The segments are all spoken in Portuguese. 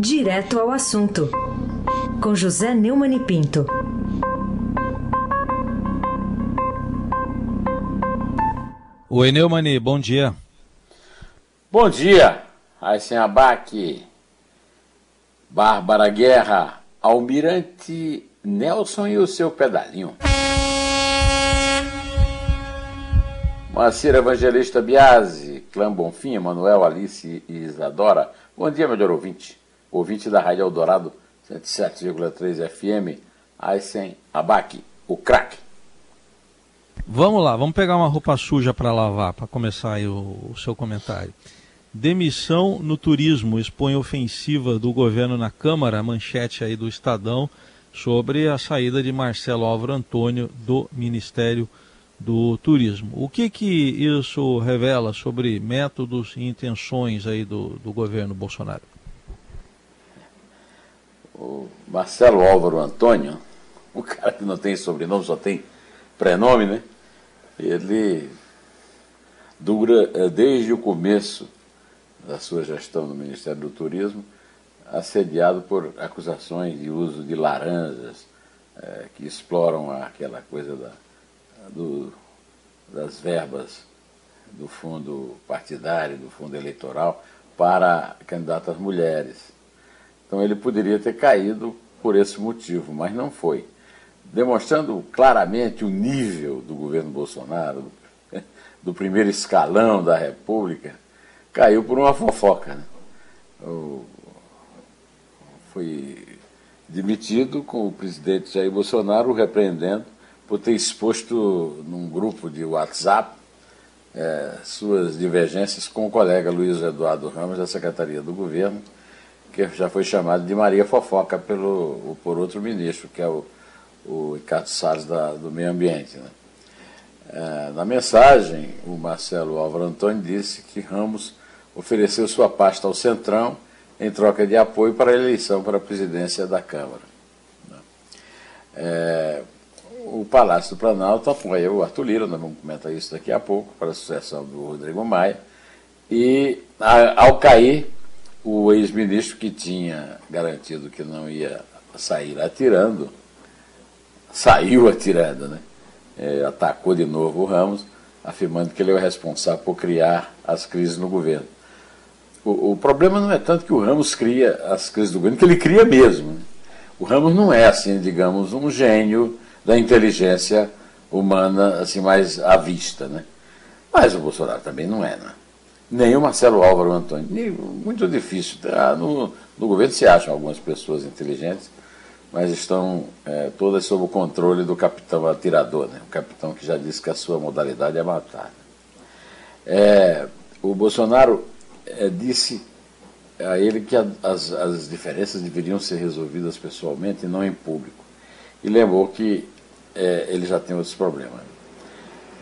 Direto ao assunto, com José Neumann e Pinto. Oi, Neumani, bom dia. Bom dia, Aysen Abac, Bárbara Guerra, Almirante Nelson e o seu pedalinho. Moacir Evangelista Biasi, Clã Bonfim, Emanuel, Alice e Isadora. Bom dia, melhor ouvinte. Ouvinte da Rádio Eldorado 107,3 FM, Aysen Abac, o craque. Vamos lá, vamos pegar uma roupa suja para lavar, para começar aí o, o seu comentário. Demissão no turismo expõe ofensiva do governo na Câmara, manchete aí do Estadão, sobre a saída de Marcelo Álvaro Antônio do Ministério do turismo. O que, que isso revela sobre métodos e intenções aí do, do governo Bolsonaro? O Marcelo Álvaro Antônio, o cara que não tem sobrenome, só tem prenome, né? Ele dura eh, desde o começo da sua gestão no Ministério do Turismo, assediado por acusações de uso de laranjas, é, que exploram aquela coisa da, do, das verbas do fundo partidário, do fundo eleitoral, para candidatas mulheres. Então ele poderia ter caído por esse motivo, mas não foi. Demonstrando claramente o nível do governo Bolsonaro, do primeiro escalão da República, caiu por uma fofoca. Né? Foi demitido com o presidente Jair Bolsonaro repreendendo por ter exposto num grupo de WhatsApp é, suas divergências com o colega Luiz Eduardo Ramos da Secretaria do Governo, que já foi chamado de Maria Fofoca pelo, por outro ministro, que é o, o Ricardo Salles da, do Meio Ambiente. Né? É, na mensagem, o Marcelo Álvaro Antônio disse que Ramos ofereceu sua pasta ao Centrão em troca de apoio para a eleição para a presidência da Câmara. Né? É, o Palácio do Planalto apoia o Arthur Lira, nós vamos comentar isso daqui a pouco, para a sucessão do Rodrigo Maia. E ao cair, o ex-ministro que tinha garantido que não ia sair atirando, saiu atirando, né? É, atacou de novo o Ramos, afirmando que ele é o responsável por criar as crises no governo. O, o, problema não é tanto que o Ramos cria as crises do governo, que ele cria mesmo. Né? O Ramos não é, assim, digamos, um gênio da inteligência humana assim mais à vista, né? Mas o Bolsonaro também não é, né? Nem o Marcelo Álvaro Antônio. Muito difícil. Tá? No, no governo se acham algumas pessoas inteligentes, mas estão é, todas sob o controle do capitão atirador, né? o capitão que já disse que a sua modalidade é matar. É, o Bolsonaro é, disse a ele que a, as, as diferenças deveriam ser resolvidas pessoalmente e não em público. E lembrou que é, ele já tem outros problemas.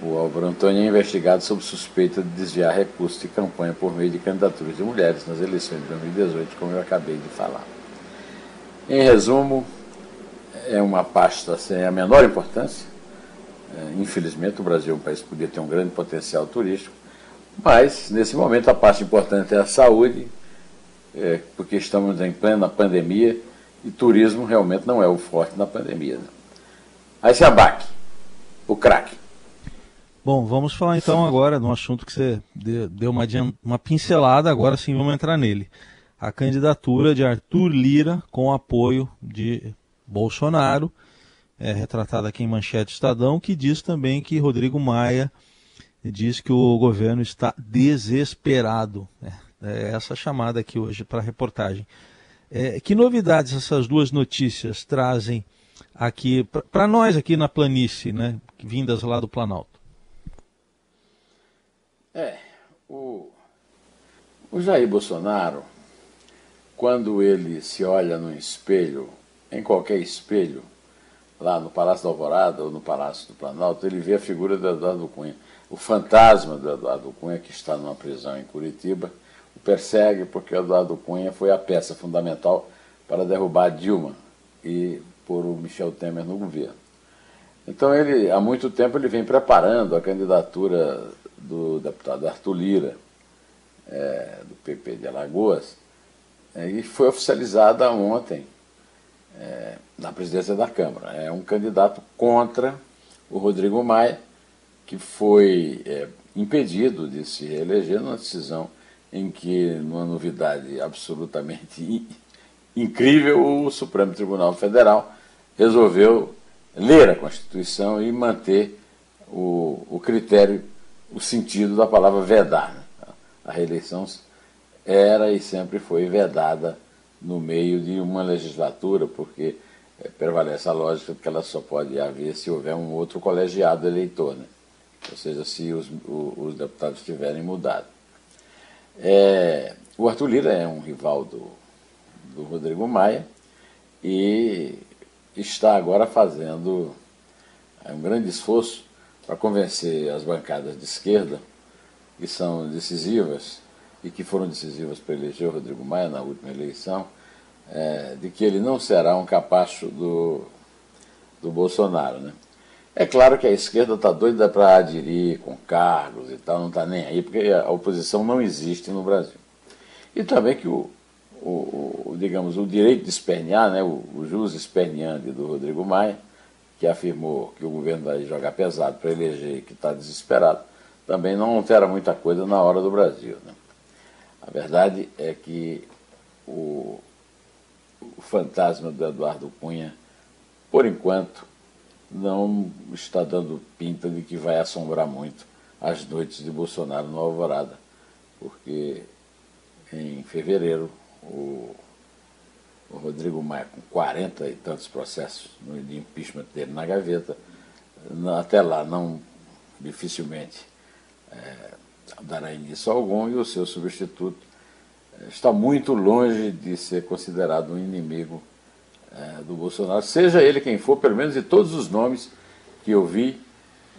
O Álvaro Antônio é investigado sob suspeita de desviar recursos de campanha por meio de candidaturas de mulheres nas eleições de 2018, como eu acabei de falar. Em resumo, é uma pasta sem a menor importância. É, infelizmente, o Brasil é um país que podia ter um grande potencial turístico, mas, nesse momento, a parte importante é a saúde, é, porque estamos em plena pandemia e turismo realmente não é o forte na pandemia. Né? Aí se abaque, o craque. Bom, vamos falar então agora de um assunto que você deu uma, uma pincelada, agora sim vamos entrar nele. A candidatura de Arthur Lira com apoio de Bolsonaro, é, retratada aqui em Manchete Estadão, que diz também que Rodrigo Maia diz que o governo está desesperado. É, é essa chamada aqui hoje para a reportagem. É, que novidades essas duas notícias trazem aqui para nós aqui na planície, né, vindas lá do Planalto? É, o, o Jair Bolsonaro, quando ele se olha no espelho, em qualquer espelho, lá no Palácio da Alvorada ou no Palácio do Planalto, ele vê a figura do Eduardo Cunha o fantasma do Eduardo Cunha, que está numa prisão em Curitiba, o persegue porque o Eduardo Cunha foi a peça fundamental para derrubar Dilma e pôr o Michel Temer no governo. Então ele, há muito tempo, ele vem preparando a candidatura do deputado Arthur Lira, é, do PP de Alagoas, é, e foi oficializada ontem é, na presidência da Câmara. É um candidato contra o Rodrigo Maia, que foi é, impedido de se reeleger numa decisão em que, numa novidade absolutamente incrível, o Supremo Tribunal Federal resolveu ler a Constituição e manter o, o critério, o sentido da palavra vedar. Né? A reeleição era e sempre foi vedada no meio de uma legislatura, porque é, prevalece a lógica de que ela só pode haver se houver um outro colegiado eleitor, né? ou seja, se os, os deputados tiverem mudado. É, o Arthur Lira é um rival do, do Rodrigo Maia e está agora fazendo é, um grande esforço para convencer as bancadas de esquerda, que são decisivas e que foram decisivas para eleger o Rodrigo Maia na última eleição, é, de que ele não será um capacho do, do Bolsonaro. Né? É claro que a esquerda está doida para aderir com cargos e tal, não está nem aí, porque a oposição não existe no Brasil. E também que o, o, o digamos, o direito de espernear, né, o, o jus esperneante do Rodrigo Maia, que afirmou que o governo vai jogar pesado para eleger que está desesperado, também não altera muita coisa na hora do Brasil. Né? A verdade é que o, o fantasma do Eduardo Cunha, por enquanto, não está dando pinta de que vai assombrar muito as noites de Bolsonaro no Alvorada, porque em fevereiro o, o Rodrigo Maia, com 40 e tantos processos de impeachment dele na gaveta, até lá não dificilmente é, dará início algum e o seu substituto é, está muito longe de ser considerado um inimigo é, do Bolsonaro, seja ele quem for, pelo menos de todos os nomes que eu vi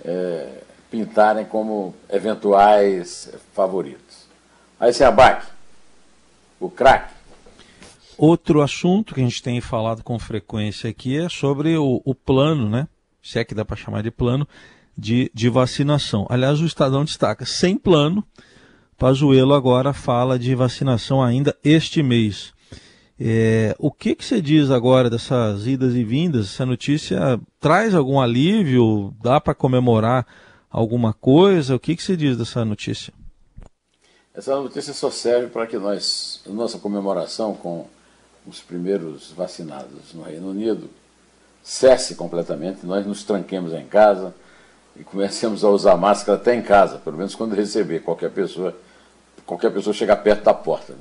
é, pintarem como eventuais favoritos. Aí se abaque, o craque. Outro assunto que a gente tem falado com frequência aqui é sobre o, o plano, né? Se é que dá para chamar de plano, de, de vacinação. Aliás, o Estadão destaca, sem plano, Pazuello agora fala de vacinação ainda este mês. É, o que, que você diz agora dessas idas e vindas? Essa notícia traz algum alívio? Dá para comemorar alguma coisa? O que, que você diz dessa notícia? Essa notícia só serve para que nós, nossa comemoração com os primeiros vacinados no Reino Unido cesse completamente, nós nos tranquemos em casa e comecemos a usar máscara até em casa, pelo menos quando receber qualquer pessoa, qualquer pessoa chegar perto da porta. Né?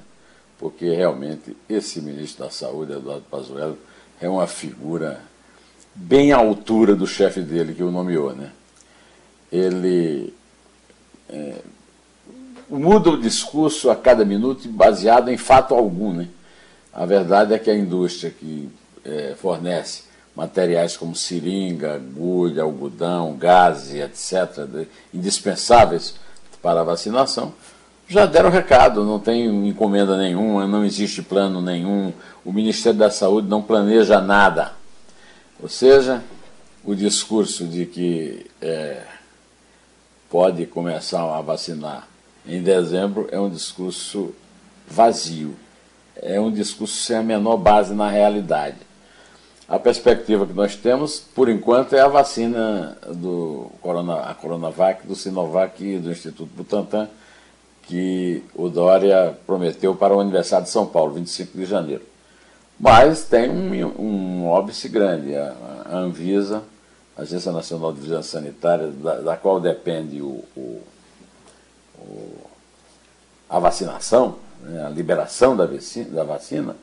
porque realmente esse ministro da Saúde, Eduardo Pazuello, é uma figura bem à altura do chefe dele que o nomeou. Né? Ele é, muda o discurso a cada minuto baseado em fato algum. Né? A verdade é que a indústria que é, fornece materiais como seringa, agulha, algodão, gás, etc., indispensáveis para a vacinação, já deram recado, não tem encomenda nenhuma, não existe plano nenhum, o Ministério da Saúde não planeja nada. Ou seja, o discurso de que é, pode começar a vacinar em dezembro é um discurso vazio, é um discurso sem a menor base na realidade. A perspectiva que nós temos, por enquanto, é a vacina do Corona, a Coronavac, do Sinovac e do Instituto Butantan, que o Dória prometeu para o aniversário de São Paulo, 25 de janeiro. Mas tem um, um óbice grande. A, Anvisa, a Agência Nacional de Vigilância Sanitária, da, da qual depende o, o, o, a vacinação, né, a liberação da vacina, da vacina,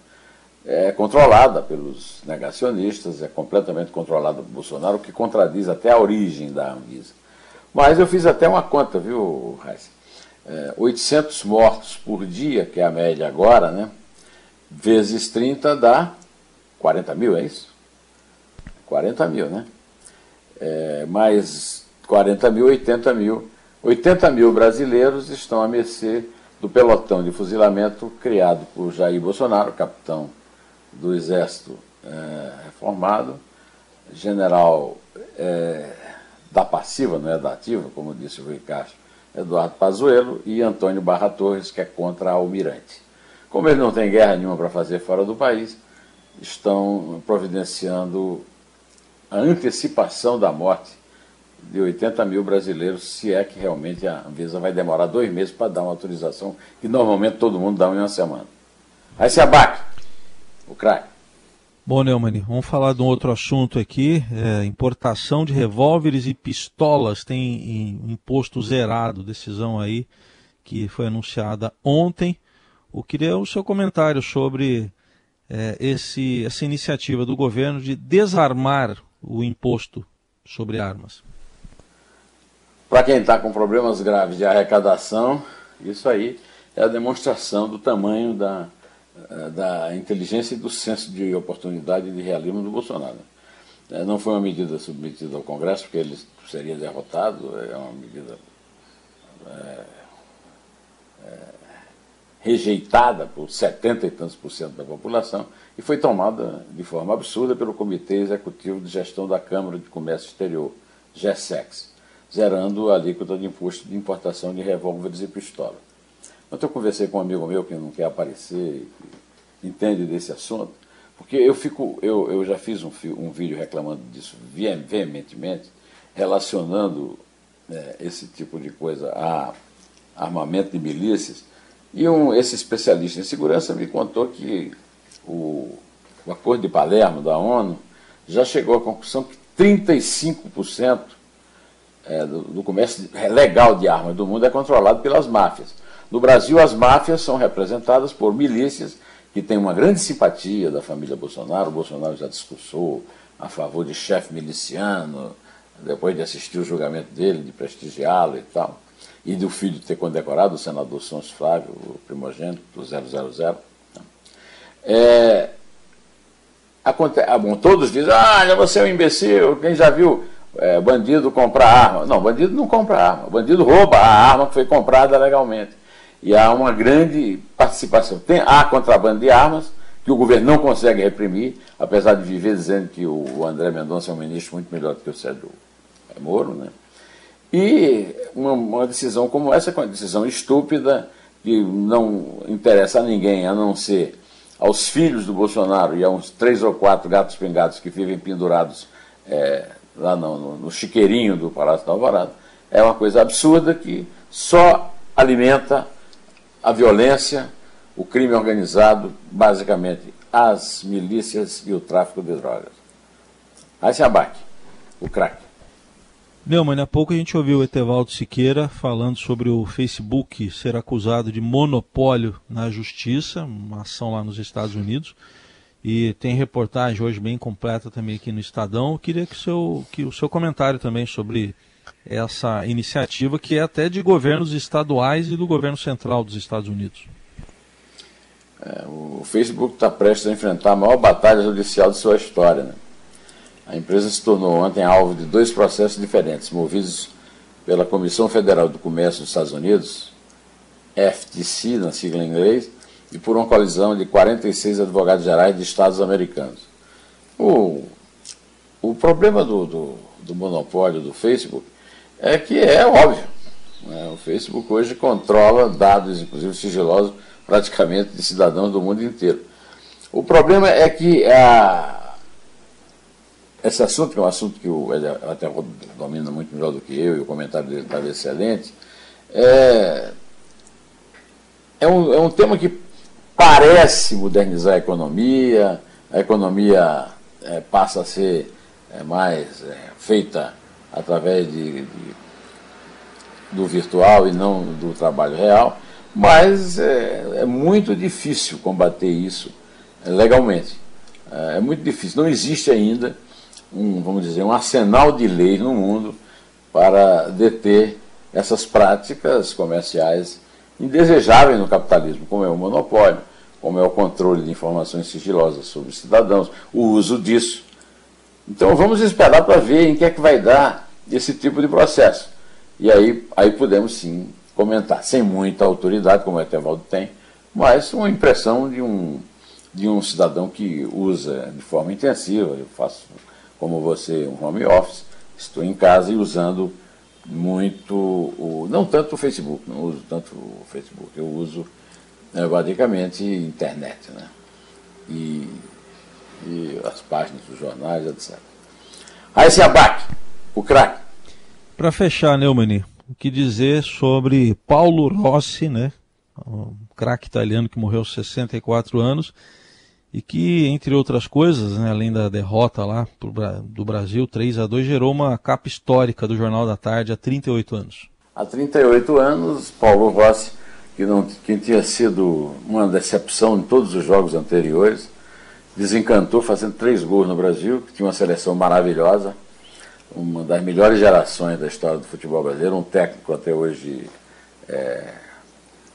é controlada pelos negacionistas, é completamente controlada por Bolsonaro, o que contradiz até a origem da Anvisa. Mas eu fiz até uma conta, viu, Raíssa? é, 800 mortos por dia, que é a média agora, né? Vezes 30 dá 40 mil, é isso? 40 mil, né? É, mais 40 mil, 80 mil. 80 mil brasileiros estão à mercê do pelotão de fuzilamento criado por Jair Bolsonaro, capitão do Exército é, reformado, general é, da passiva, não é da ativa, como disse o Rui Castro, Eduardo Pazuello e Antônio Barra Torres, que é contra a Almirante. Como eles não têm guerra nenhuma para fazer fora do país, estão providenciando a antecipação da morte de 80 mil brasileiros, se é que realmente a Anvisa vai demorar dois meses para dar uma autorização que normalmente todo mundo dá em uma semana. Aí se abaque, o craque. Bom, Neumann, vamos falar de um outro assunto aqui. É, importação de revólveres e pistolas tem imposto zerado, decisão aí que foi anunciada ontem. Eu queria o seu comentário sobre é, esse, essa iniciativa do governo de desarmar o imposto sobre armas. Para quem está com problemas graves de arrecadação, isso aí é a demonstração do tamanho da, eh, da inteligência e do senso de oportunidade e de realismo do Bolsonaro. Eh, não foi uma medida submetida ao Congresso, porque ele seria derrotado, é uma medida é, é, rejeitada por 70 e tantos por cento da população e foi tomada de forma absurda pelo Comitê Executivo de Gestão da Câmara de Comércio Exterior, GESEX zerando a alíquota de imposto de importação de revólveres e pistolas. Ontem eu conversei com um amigo meu que não quer aparecer, que entende desse assunto, porque eu fico, eu, eu já fiz um, um vídeo reclamando disso veementemente, relacionando é, esse tipo de coisa a armamento de milícias, e um, esse especialista em segurança me contou que o, o Acordo de Palermo da ONU já chegou à conclusão que 35% é, do, do, comércio legal de armas do mundo é controlado pelas máfias. No Brasil, as máfias são representadas por milícias que têm uma grande simpatia da família Bolsonaro. O Bolsonaro já discursou a favor de chefe miliciano, depois de assistir o julgamento dele, de prestigiá-lo e tal, e do filho ter condecorado o senador Sons Flávio, o primogênito do 000. É, aconte... ah, bom, todos dizem, ah, você é um imbecil, quem já viu é, bandido comprar arma. Não, bandido não compra arma. bandido rouba a arma que foi comprada legalmente. E há uma grande participação. Tem, há contrabando de armas, que o governo não consegue reprimir, apesar de viver dizendo que o André Mendonça é um ministro muito melhor do que o Sérgio Moro. Né? E uma, uma decisão como essa, é uma decisão estúpida, que não interessa a ninguém, a não ser aos filhos do Bolsonaro e a uns três ou quatro gatos pingados que vivem pendurados é, lá no, no, no chiqueirinho do Palácio do Alvorada, é uma coisa absurda que só alimenta a violência, o crime organizado, basicamente as milícias e o tráfico de drogas. Aí se abate o crack. Neumann, há pouco a gente ouviu o Etevaldo Siqueira falando sobre o Facebook ser acusado de monopólio na justiça, uma ação lá nos Estados Unidos. E tem reportagem hoje bem completa também aqui no Estadão. Eu queria que o seu, que o seu comentário também sobre essa iniciativa, que é até de governos estaduais e do governo central dos Estados Unidos. É, o Facebook está prestes a enfrentar a maior batalha judicial de sua história. Né? A empresa se tornou ontem alvo de dois processos diferentes, movidos pela Comissão Federal do Comércio dos Estados Unidos, FTC, na sigla em inglês, e por uma colisão de 46 advogados gerais de estados americanos. O, o problema do, do, do monopólio do Facebook é que é óbvio. Né? O Facebook hoje controla dados, inclusive sigilosos, praticamente de cidadãos do mundo inteiro. O problema é que a, esse assunto, que é um assunto que o até domina muito melhor do que eu, e o comentário dele estava excelente, é, é, um, é um tema que parece modernizar a economia, a economia é, passa a ser é, mais é, feita através de, de, do virtual e não do trabalho real, mas é, muito difícil combater isso legalmente. É, é muito difícil. Não existe ainda um, vamos dizer, um arsenal de leis no mundo para deter essas práticas comerciais indesejáveis no capitalismo, como é o monopólio, como é o controle de informações sigilosas sobre cidadãos, o uso disso. Então vamos esperar para ver em que é que vai dar esse tipo de processo. E aí, aí podemos sim comentar, sem muita autoridade, como o Etevaldo tem, mas uma impressão de um, de um cidadão que usa de forma intensiva. Eu faço, como você, um home office, estou em casa e usando muito, o, não tanto o Facebook, não uso tanto o Facebook, eu uso é basicamente internet, né? E, e as páginas dos jornais, etc. Aí esse abaque, o craque. Para fechar, Neumani, o que dizer sobre Paulo Rossi, né? Um craque italiano que morreu aos 64 anos e que, entre outras coisas, né, além da derrota lá do Brasil 3 a 2 gerou uma capa histórica do Jornal da Tarde há 38 anos. Há 38 anos, Paulo Rossi, que, não, que tinha sido uma decepção em todos os jogos anteriores, desencantou fazendo três gols no Brasil, que tinha uma seleção maravilhosa, uma das melhores gerações da história do futebol brasileiro, um técnico até hoje é,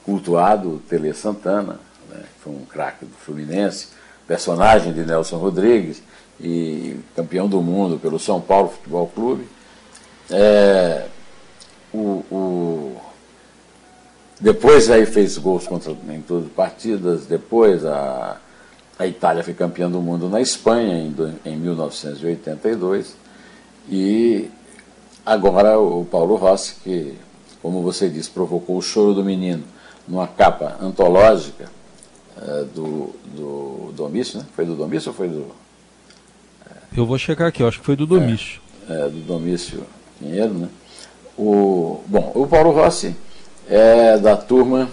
cultuado, Tele Santana, né, foi um craque do Fluminense, personagem de Nelson Rodrigues e campeão do mundo pelo São Paulo Futebol Clube. É, o, o, depois aí fez gols contra, em todas as partidas, depois a, a Itália foi campeã do mundo na Espanha em, em 1982 e agora o Paulo Rossi, que, como você disse, provocou o choro do menino numa capa antológica, é, do, do Domício, né? Foi do Domício ou foi do. É, eu vou checar aqui, eu acho que foi do Domício. É, é, do Domício Pinheiro, né? O, bom, o Paulo Rossi é da turma,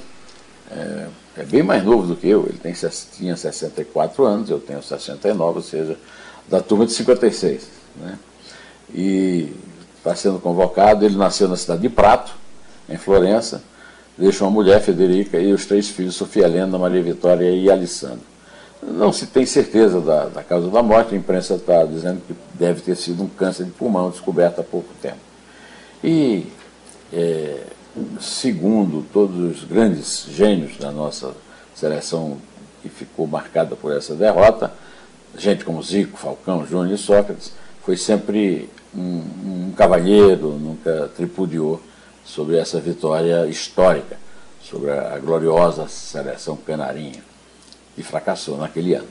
é, é, bem mais novo do que eu, ele tem, tinha 64 anos, eu tenho 69, ou seja, da turma de 56. Né? E está sendo convocado, ele nasceu na cidade de Prato, em Florença, deixou uma mulher, Federica, e os três filhos, Sofia Helena, Maria Vitória e Alessandro. Não se tem certeza da, da causa da morte, a imprensa está dizendo que deve ter sido um câncer de pulmão descoberto há pouco tempo. E, é, segundo todos os grandes gênios da nossa seleção que ficou marcada por essa derrota, gente como Zico, Falcão, Júnior e Sócrates, foi sempre um, um cavalheiro, nunca tripudiou sobre essa vitória histórica, sobre a gloriosa seleção canarinha, que fracassou naquele ano.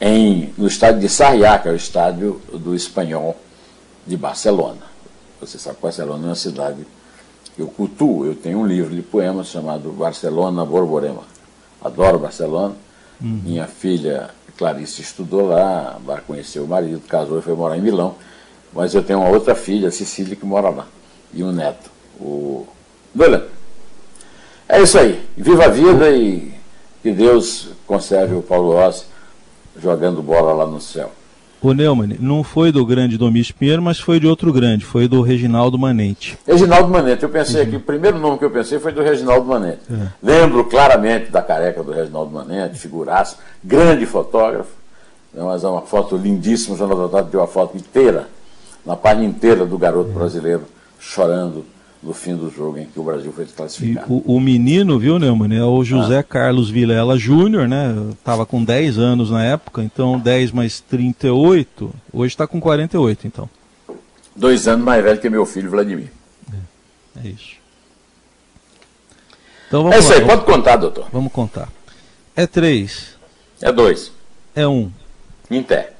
Em, no estádio de Sarriá, que é o estádio do espanhol de Barcelona. Você sabe que Barcelona é uma cidade eu cultuo. Eu tenho um livro de poemas chamado Barcelona Borborema. Adoro Barcelona. Uhum. Minha filha Clarice estudou lá, lá conheceu o marido, casou e foi morar em Milão. Mas eu tenho uma outra filha, Cecília, que mora lá. E um neto o Dolan. É isso aí. Viva a vida e que Deus conserve o Paulo Rossi jogando bola lá no céu. O Neumann, não foi do grande Domício Pinheiro, mas foi de outro grande, foi do Reginaldo Manente. Reginaldo Manente, eu pensei uhum. aqui, o primeiro nome que eu pensei foi do Reginaldo Manente. É. Lembro claramente da careca do Reginaldo Manente, figuraço, grande fotógrafo, né, mas é uma foto lindíssima, o Jornal da Tarde deu a foto inteira, na página inteira do garoto é. brasileiro chorando no fim do jogo em que o Brasil foi desclassificado. O, o, menino, viu, Neumann, é o José ah. Carlos Vilela Júnior, né? Estava com 10 anos na época, então 10 mais 38, hoje está com 48, então. Dois anos mais velho que meu filho Vladimir. É, é isso. Então vamos é isso lá, aí, vamos, pode contar, doutor. Vamos contar. É 3. É 2. É 1. Um. Em pé.